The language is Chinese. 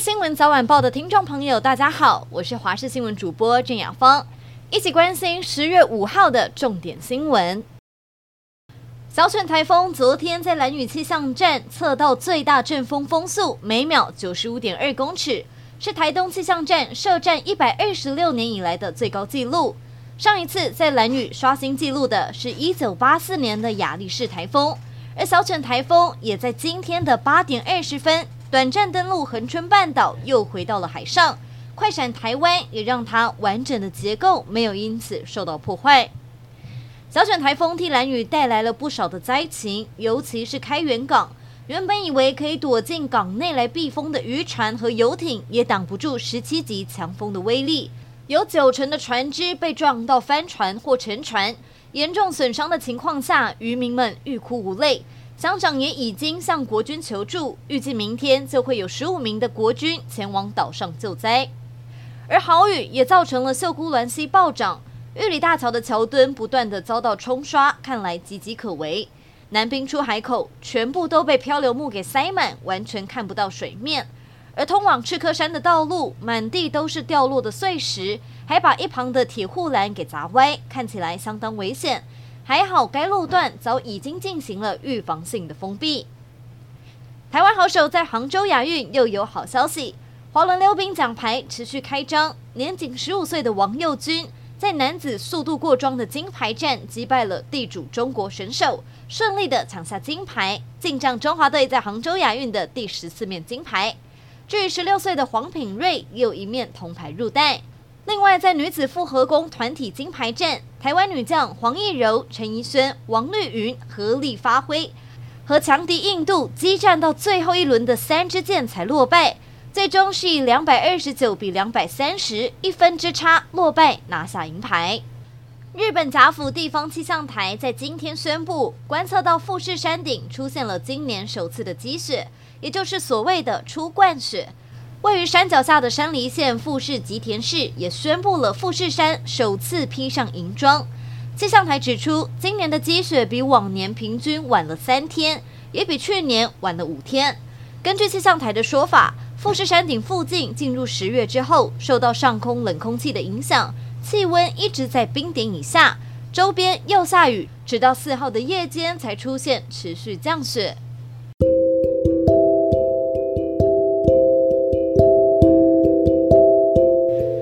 新闻早晚报的听众朋友，大家好，我是华视新闻主播郑雅芳，一起关心十月五号的重点新闻。小犬台风昨天在蓝屿气象站测到最大阵风风速每秒九十五点二公尺，是台东气象站设站一百二十六年以来的最高纪录。上一次在蓝屿刷新纪录的是一九八四年的亚力士台风，而小犬台风也在今天的八点二十分。短暂登陆恒春半岛，又回到了海上，快闪台湾，也让它完整的结构没有因此受到破坏。小犬台风替蓝雨带来了不少的灾情，尤其是开元港，原本以为可以躲进港内来避风的渔船和游艇，也挡不住十七级强风的威力，有九成的船只被撞到翻船或沉船，严重损伤的情况下，渔民们欲哭无泪。乡长也已经向国军求助，预计明天就会有十五名的国军前往岛上救灾。而豪雨也造成了秀姑峦溪暴涨，玉里大桥的桥墩不断地遭到冲刷，看来岌岌可危。南滨出海口全部都被漂流木给塞满，完全看不到水面。而通往赤科山的道路满地都是掉落的碎石，还把一旁的铁护栏给砸歪，看起来相当危险。还好，该路段早已经进行了预防性的封闭。台湾好手在杭州亚运又有好消息，滑轮溜冰奖牌持续开张。年仅十五岁的王佑君在男子速度过庄的金牌战击败了地主中国选手，顺利的抢下金牌，进账中华队在杭州亚运的第十四面金牌。至于十六岁的黄品瑞，又一面铜牌入袋。另外，在女子复合弓团体金牌战，台湾女将黄义柔、陈怡萱、王绿云合力发挥，和强敌印度激战到最后一轮的三支箭才落败，最终是以两百二十九比两百三十一分之差落败，拿下银牌。日本甲府地方气象台在今天宣布，观测到富士山顶出现了今年首次的积雪，也就是所谓的初冠雪。位于山脚下的山梨县富士吉田市也宣布了富士山首次披上银装。气象台指出，今年的积雪比往年平均晚了三天，也比去年晚了五天。根据气象台的说法，富士山顶附近进入十月之后，受到上空冷空气的影响，气温一直在冰点以下，周边又下雨，直到四号的夜间才出现持续降雪。